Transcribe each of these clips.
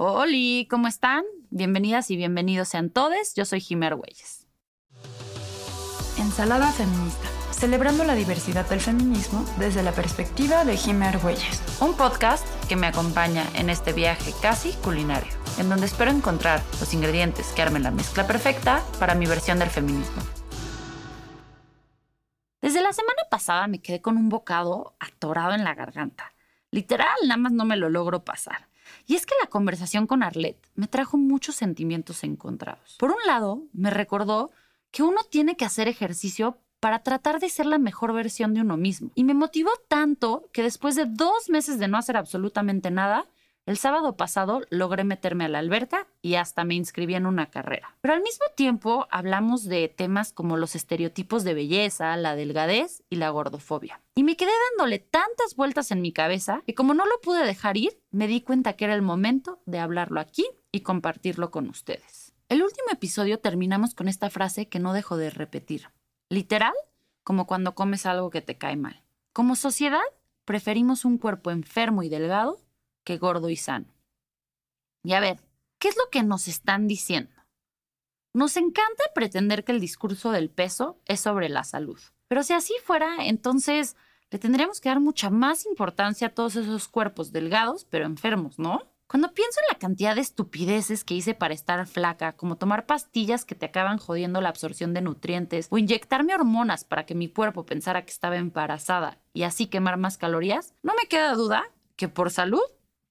Hola, ¿cómo están? Bienvenidas y bienvenidos sean todos. Yo soy Jimer Güeyes. Ensalada feminista, celebrando la diversidad del feminismo desde la perspectiva de Jimer Güeyes. Un podcast que me acompaña en este viaje casi culinario, en donde espero encontrar los ingredientes que armen la mezcla perfecta para mi versión del feminismo. Desde la semana pasada me quedé con un bocado atorado en la garganta. Literal, nada más no me lo logro pasar. Y es que la conversación con Arlette me trajo muchos sentimientos encontrados. Por un lado, me recordó que uno tiene que hacer ejercicio para tratar de ser la mejor versión de uno mismo. Y me motivó tanto que después de dos meses de no hacer absolutamente nada, el sábado pasado logré meterme a la alberca y hasta me inscribí en una carrera. Pero al mismo tiempo hablamos de temas como los estereotipos de belleza, la delgadez y la gordofobia. Y me quedé dándole tantas vueltas en mi cabeza que como no lo pude dejar ir, me di cuenta que era el momento de hablarlo aquí y compartirlo con ustedes. El último episodio terminamos con esta frase que no dejo de repetir. Literal, como cuando comes algo que te cae mal. Como sociedad, preferimos un cuerpo enfermo y delgado que gordo y sano. Y a ver, ¿qué es lo que nos están diciendo? Nos encanta pretender que el discurso del peso es sobre la salud. Pero si así fuera, entonces le tendríamos que dar mucha más importancia a todos esos cuerpos delgados, pero enfermos, ¿no? Cuando pienso en la cantidad de estupideces que hice para estar flaca, como tomar pastillas que te acaban jodiendo la absorción de nutrientes, o inyectarme hormonas para que mi cuerpo pensara que estaba embarazada y así quemar más calorías, no me queda duda que por salud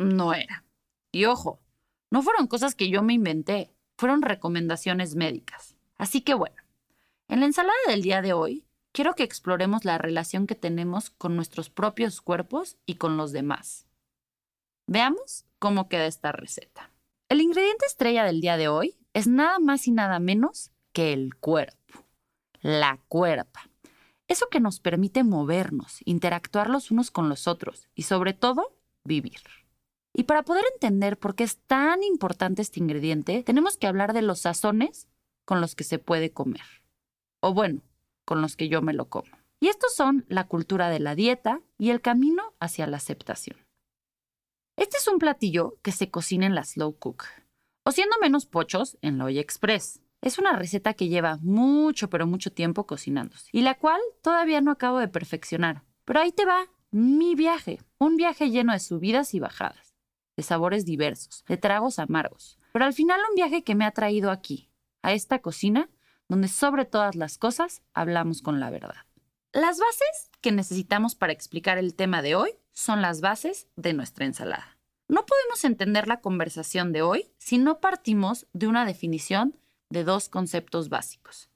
no era. Y ojo, no fueron cosas que yo me inventé, fueron recomendaciones médicas. Así que bueno, en la ensalada del día de hoy, quiero que exploremos la relación que tenemos con nuestros propios cuerpos y con los demás. Veamos cómo queda esta receta. El ingrediente estrella del día de hoy es nada más y nada menos que el cuerpo, la cuerpa. Eso que nos permite movernos, interactuar los unos con los otros y sobre todo vivir. Y para poder entender por qué es tan importante este ingrediente, tenemos que hablar de los sazones con los que se puede comer. O bueno, con los que yo me lo como. Y estos son la cultura de la dieta y el camino hacia la aceptación. Este es un platillo que se cocina en la slow cook, o siendo menos pochos, en la olla express. Es una receta que lleva mucho, pero mucho tiempo cocinándose, y la cual todavía no acabo de perfeccionar. Pero ahí te va mi viaje, un viaje lleno de subidas y bajadas de sabores diversos, de tragos amargos. Pero al final un viaje que me ha traído aquí, a esta cocina, donde sobre todas las cosas hablamos con la verdad. Las bases que necesitamos para explicar el tema de hoy son las bases de nuestra ensalada. No podemos entender la conversación de hoy si no partimos de una definición de dos conceptos básicos,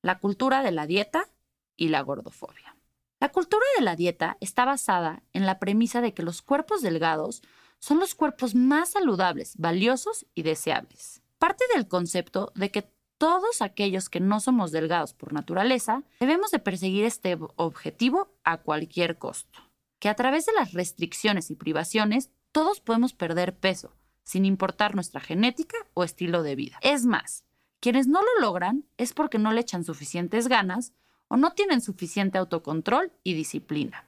la cultura de la dieta y la gordofobia. La cultura de la dieta está basada en la premisa de que los cuerpos delgados son los cuerpos más saludables, valiosos y deseables. Parte del concepto de que todos aquellos que no somos delgados por naturaleza debemos de perseguir este objetivo a cualquier costo. Que a través de las restricciones y privaciones todos podemos perder peso, sin importar nuestra genética o estilo de vida. Es más, quienes no lo logran es porque no le echan suficientes ganas o no tienen suficiente autocontrol y disciplina.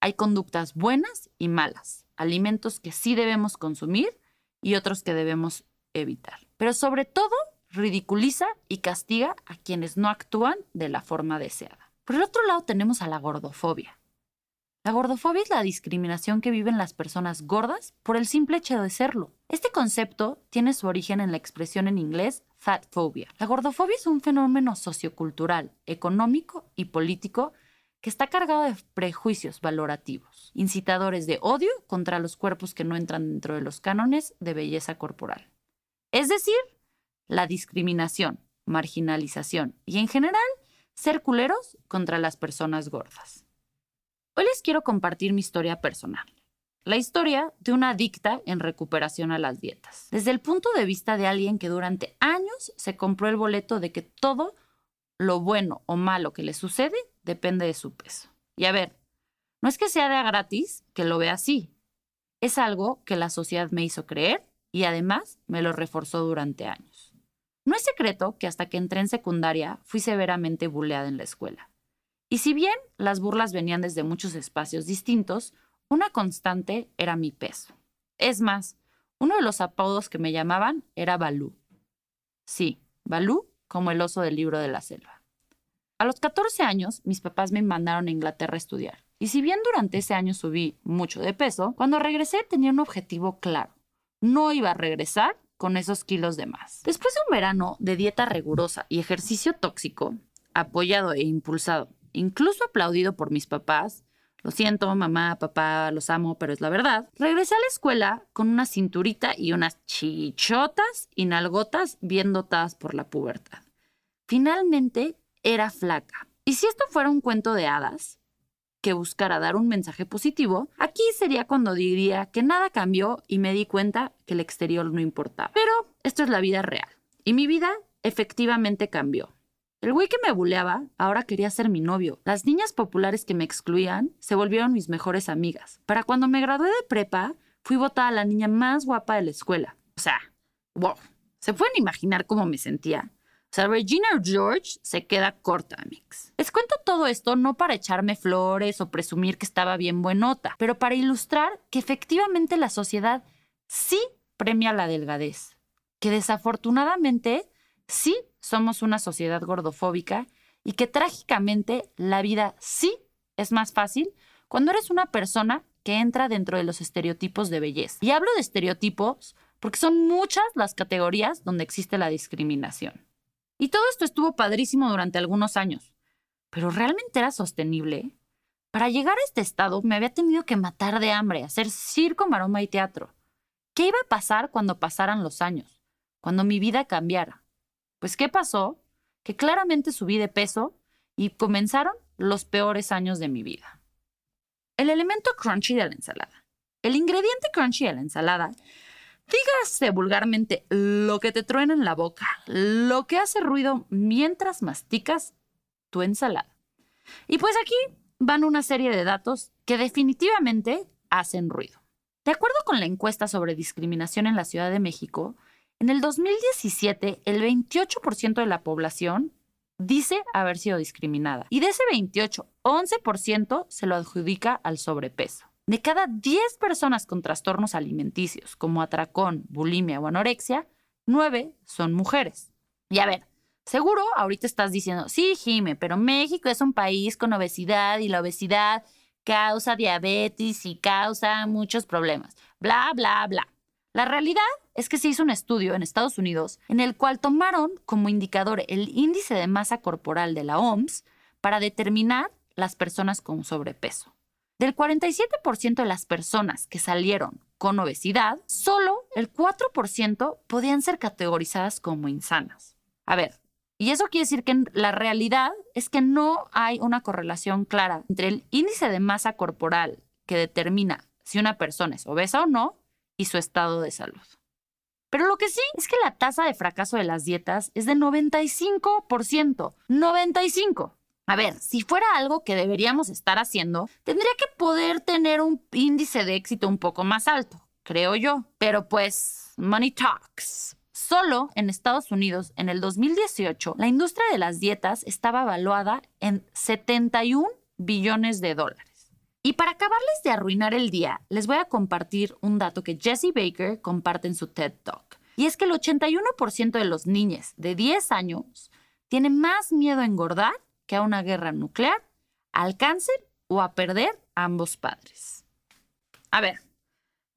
Hay conductas buenas y malas alimentos que sí debemos consumir y otros que debemos evitar. Pero sobre todo, ridiculiza y castiga a quienes no actúan de la forma deseada. Por el otro lado tenemos a la gordofobia. La gordofobia es la discriminación que viven las personas gordas por el simple hecho de serlo. Este concepto tiene su origen en la expresión en inglés fat phobia. La gordofobia es un fenómeno sociocultural, económico y político que está cargado de prejuicios valorativos, incitadores de odio contra los cuerpos que no entran dentro de los cánones de belleza corporal. Es decir, la discriminación, marginalización y en general ser culeros contra las personas gordas. Hoy les quiero compartir mi historia personal. La historia de una adicta en recuperación a las dietas. Desde el punto de vista de alguien que durante años se compró el boleto de que todo lo bueno o malo que le sucede depende de su peso. Y a ver, no es que sea de gratis que lo vea así. Es algo que la sociedad me hizo creer y además me lo reforzó durante años. No es secreto que hasta que entré en secundaria fui severamente bulleada en la escuela. Y si bien las burlas venían desde muchos espacios distintos, una constante era mi peso. Es más, Uno de los apodos que me llamaban era Balú. Sí, Balú como el oso del libro de la selva. A los 14 años, mis papás me mandaron a Inglaterra a estudiar. Y si bien durante ese año subí mucho de peso, cuando regresé tenía un objetivo claro. No iba a regresar con esos kilos de más. Después de un verano de dieta rigurosa y ejercicio tóxico, apoyado e impulsado, incluso aplaudido por mis papás, lo siento, mamá, papá, los amo, pero es la verdad. Regresé a la escuela con una cinturita y unas chichotas y nalgotas bien dotadas por la pubertad. Finalmente era flaca. Y si esto fuera un cuento de hadas, que buscara dar un mensaje positivo, aquí sería cuando diría que nada cambió y me di cuenta que el exterior no importaba. Pero esto es la vida real. Y mi vida efectivamente cambió. El güey que me buleaba ahora quería ser mi novio. Las niñas populares que me excluían se volvieron mis mejores amigas. Para cuando me gradué de prepa, fui votada la niña más guapa de la escuela. O sea, wow. ¿Se pueden imaginar cómo me sentía? O sea, Regina George se queda corta, mix. Les cuento todo esto no para echarme flores o presumir que estaba bien buenota, pero para ilustrar que efectivamente la sociedad sí premia la delgadez, que desafortunadamente sí somos una sociedad gordofóbica y que trágicamente la vida sí es más fácil cuando eres una persona que entra dentro de los estereotipos de belleza. Y hablo de estereotipos porque son muchas las categorías donde existe la discriminación. Y todo esto estuvo padrísimo durante algunos años. Pero ¿realmente era sostenible? Para llegar a este estado me había tenido que matar de hambre, hacer circo, maroma y teatro. ¿Qué iba a pasar cuando pasaran los años? Cuando mi vida cambiara. Pues ¿qué pasó? Que claramente subí de peso y comenzaron los peores años de mi vida. El elemento crunchy de la ensalada. El ingrediente crunchy de la ensalada dígase vulgarmente lo que te truena en la boca, lo que hace ruido mientras masticas tu ensalada. Y pues aquí van una serie de datos que definitivamente hacen ruido. De acuerdo con la encuesta sobre discriminación en la Ciudad de México, en el 2017 el 28% de la población dice haber sido discriminada y de ese 28, 11% se lo adjudica al sobrepeso. De cada 10 personas con trastornos alimenticios, como atracón, bulimia o anorexia, 9 son mujeres. Y a ver, seguro ahorita estás diciendo, sí, Jime, pero México es un país con obesidad y la obesidad causa diabetes y causa muchos problemas. Bla, bla, bla. La realidad es que se hizo un estudio en Estados Unidos en el cual tomaron como indicador el índice de masa corporal de la OMS para determinar las personas con sobrepeso. Del 47% de las personas que salieron con obesidad, solo el 4% podían ser categorizadas como insanas. A ver, y eso quiere decir que la realidad es que no hay una correlación clara entre el índice de masa corporal que determina si una persona es obesa o no y su estado de salud. Pero lo que sí es que la tasa de fracaso de las dietas es de 95%. 95%. A ver, si fuera algo que deberíamos estar haciendo, tendría que poder tener un índice de éxito un poco más alto, creo yo. Pero pues, money talks. Solo en Estados Unidos, en el 2018, la industria de las dietas estaba evaluada en 71 billones de dólares. Y para acabarles de arruinar el día, les voy a compartir un dato que Jesse Baker comparte en su TED Talk. Y es que el 81% de los niños de 10 años tienen más miedo a engordar que a una guerra nuclear, al cáncer o a perder a ambos padres. A ver,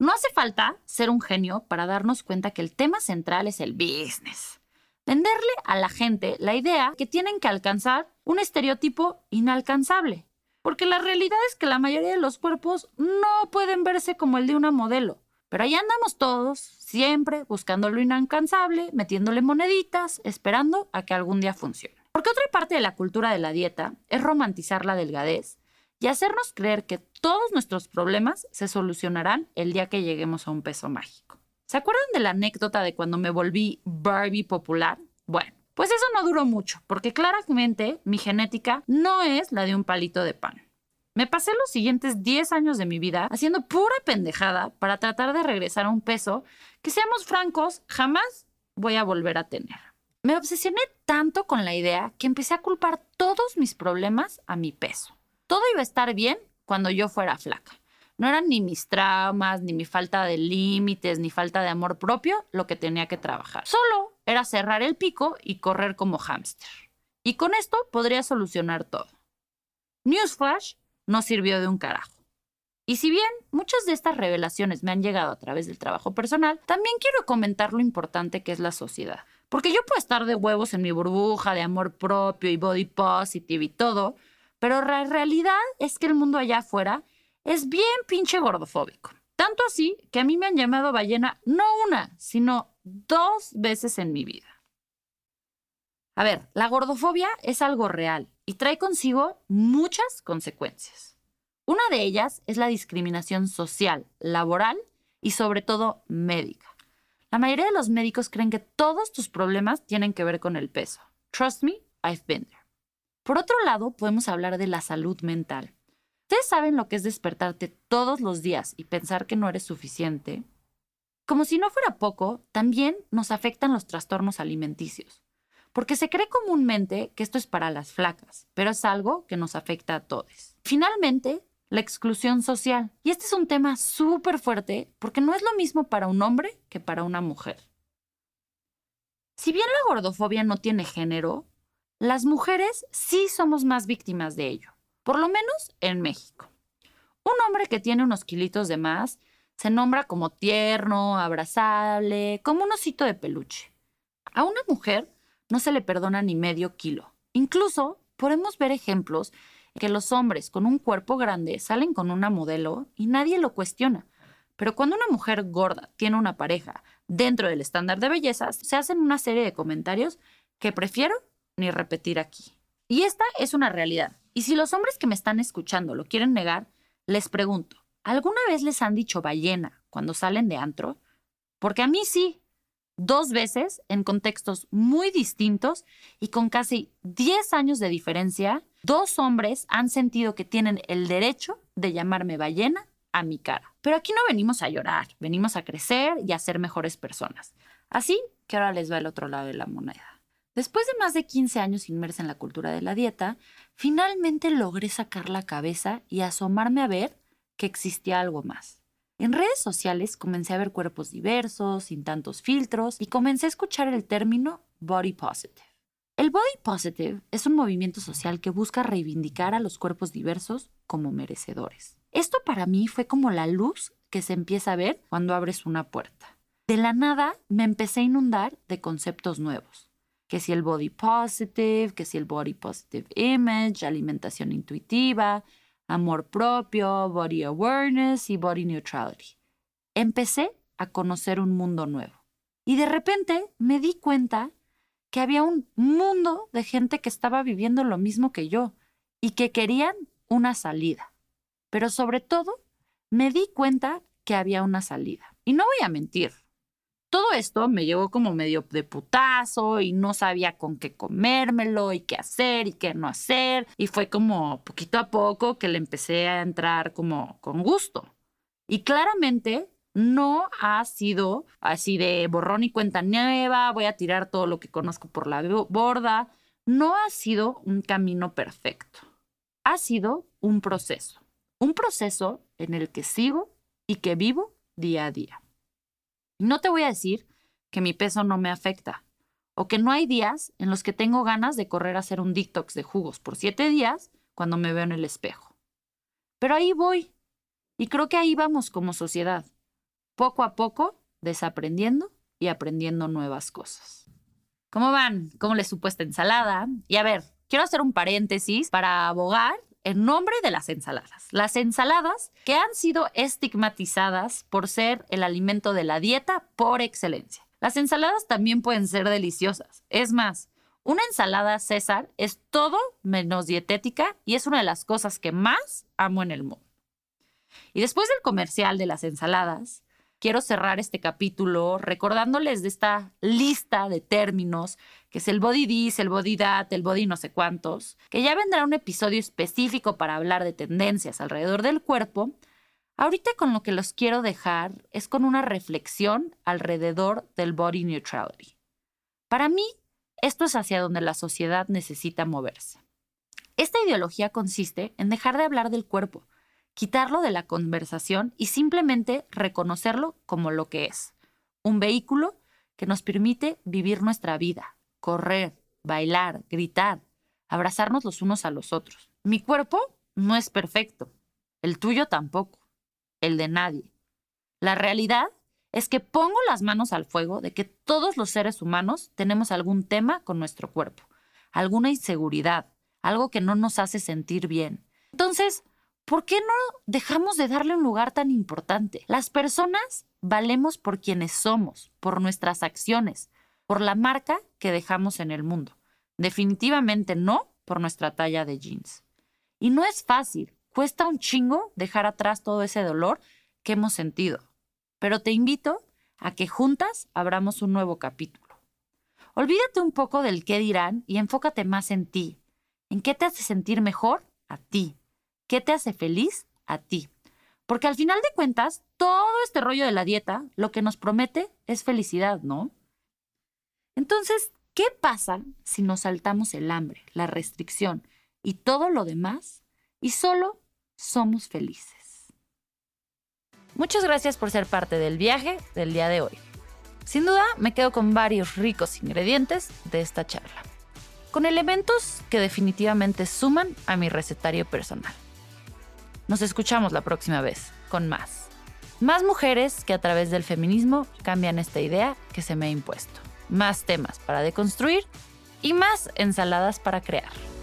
no hace falta ser un genio para darnos cuenta que el tema central es el business. Venderle a la gente la idea que tienen que alcanzar un estereotipo inalcanzable. Porque la realidad es que la mayoría de los cuerpos no pueden verse como el de una modelo. Pero ahí andamos todos, siempre buscando lo inalcanzable, metiéndole moneditas, esperando a que algún día funcione. Porque otra parte de la cultura de la dieta es romantizar la delgadez y hacernos creer que todos nuestros problemas se solucionarán el día que lleguemos a un peso mágico. ¿Se acuerdan de la anécdota de cuando me volví Barbie popular? Bueno, pues eso no duró mucho, porque claramente mi genética no es la de un palito de pan. Me pasé los siguientes 10 años de mi vida haciendo pura pendejada para tratar de regresar a un peso que, seamos francos, jamás voy a volver a tener. Me obsesioné tanto con la idea que empecé a culpar todos mis problemas a mi peso. Todo iba a estar bien cuando yo fuera flaca. no eran ni mis traumas, ni mi falta de límites, ni falta de amor propio lo que tenía que trabajar. Solo era cerrar el pico y correr como hámster. Y con esto podría solucionar todo. Newsflash no sirvió de un carajo. Y si bien muchas de estas revelaciones me han llegado a través del trabajo personal, también quiero comentar lo importante que es la sociedad. Porque yo puedo estar de huevos en mi burbuja de amor propio y body positive y todo, pero la realidad es que el mundo allá afuera es bien pinche gordofóbico. Tanto así que a mí me han llamado ballena no una, sino dos veces en mi vida. A ver, la gordofobia es algo real y trae consigo muchas consecuencias. Una de ellas es la discriminación social, laboral y sobre todo médica. La mayoría de los médicos creen que todos tus problemas tienen que ver con el peso. Trust me, I've been there. Por otro lado, podemos hablar de la salud mental. ¿Ustedes saben lo que es despertarte todos los días y pensar que no eres suficiente? Como si no fuera poco, también nos afectan los trastornos alimenticios porque se cree comúnmente que esto es para las flacas, pero es algo que nos afecta a todos. Finalmente, la exclusión social. Y este es un tema súper fuerte porque no es lo mismo para un hombre que para una mujer. Si bien la gordofobia no tiene género, las mujeres sí somos más víctimas de ello, por lo menos en México. Un hombre que tiene unos kilitos de más se nombra como tierno, abrazable, como un osito de peluche. A una mujer no se le perdona ni medio kilo. Incluso podemos ver ejemplos que los hombres con un cuerpo grande salen con una modelo y nadie lo cuestiona. Pero cuando una mujer gorda tiene una pareja dentro del estándar de belleza, se hacen una serie de comentarios que prefiero ni repetir aquí. Y esta es una realidad. Y si los hombres que me están escuchando lo quieren negar, les pregunto, ¿alguna vez les han dicho ballena cuando salen de antro? Porque a mí sí, dos veces en contextos muy distintos y con casi 10 años de diferencia, dos hombres han sentido que tienen el derecho de llamarme ballena a mi cara. Pero aquí no venimos a llorar, venimos a crecer y a ser mejores personas. Así que ahora les va el otro lado de la moneda. Después de más de 15 años inmersa en la cultura de la dieta, finalmente logré sacar la cabeza y asomarme a ver que existía algo más. En redes sociales comencé a ver cuerpos diversos, sin tantos filtros, y comencé a escuchar el término body positive. El body positive es un movimiento social que busca reivindicar a los cuerpos diversos como merecedores. Esto para mí fue como la luz que se empieza a ver cuando abres una puerta. De la nada me empecé a inundar de conceptos nuevos. Que si el body positive, que si el body positive image, alimentación intuitiva, amor propio, body awareness y body neutrality. Empecé a conocer un mundo nuevo. Y de repente me di cuenta que había un mundo de gente que estaba viviendo lo mismo que yo y que querían una salida. Pero sobre todo, me di cuenta que había una salida. Y no voy a mentir, todo esto me llevó como medio de putazo y no sabía con qué comérmelo y qué hacer y qué no hacer. Y fue como poquito a poco que le empecé a entrar como con gusto. Y claramente no ha sido así de borrón y cuenta nueva, voy a tirar todo lo que conozco por la borda. No ha sido un camino perfecto. Ha sido un proceso. Un proceso en el que sigo y que vivo día a día. No te voy a decir que mi peso no me afecta o que no hay días en los que tengo ganas de correr a hacer un detox de jugos por siete días cuando me veo en el espejo. Pero ahí voy. Y creo que ahí vamos como sociedad, poco a poco desaprendiendo y aprendiendo nuevas cosas. ¿Cómo van? ¿Cómo les supuesta ensalada? Y a ver, quiero hacer un paréntesis para abogar en nombre de las ensaladas. Las ensaladas que han sido estigmatizadas por ser el alimento de la dieta por excelencia. Las ensaladas también pueden ser deliciosas. Es más, una ensalada César es todo menos dietética y es una de las cosas que más amo en el mundo. Y después del comercial de las ensaladas, quiero cerrar este capítulo recordándoles de esta lista de términos, que es el body this, el body that, el body no sé cuántos, que ya vendrá un episodio específico para hablar de tendencias alrededor del cuerpo. Ahorita con lo que los quiero dejar es con una reflexión alrededor del body neutrality. Para mí, esto es hacia donde la sociedad necesita moverse. Esta ideología consiste en dejar de hablar del cuerpo quitarlo de la conversación y simplemente reconocerlo como lo que es, un vehículo que nos permite vivir nuestra vida, correr, bailar, gritar, abrazarnos los unos a los otros. Mi cuerpo no es perfecto, el tuyo tampoco, el de nadie. La realidad es que pongo las manos al fuego de que todos los seres humanos tenemos algún tema con nuestro cuerpo, alguna inseguridad, algo que no nos hace sentir bien. Entonces, ¿por qué no dejamos de darle un lugar tan importante? Las personas valemos por quienes somos, por nuestras acciones, por la marca que dejamos en el mundo. Definitivamente no por nuestra talla de jeans. Y no es fácil, cuesta un chingo dejar atrás todo ese dolor que hemos sentido. Pero te invito a que juntas abramos un nuevo capítulo. Olvídate un poco del qué dirán y enfócate más en ti. ¿En qué te hace sentir mejor? A ti. ¿Qué te hace feliz? A ti. Porque al final de cuentas, todo este rollo de la dieta lo que nos promete es felicidad, ¿no? Entonces, ¿qué pasa si nos saltamos el hambre, la restricción y todo lo demás y solo somos felices? Muchas gracias por ser parte del viaje del día de hoy. Sin duda, me quedo con varios ricos ingredientes de esta charla, con elementos que definitivamente suman a mi recetario personal. Nos escuchamos la próxima vez con más. Más mujeres que a través del feminismo cambian esta idea que se me ha impuesto. Más temas para deconstruir y más ensaladas para crear.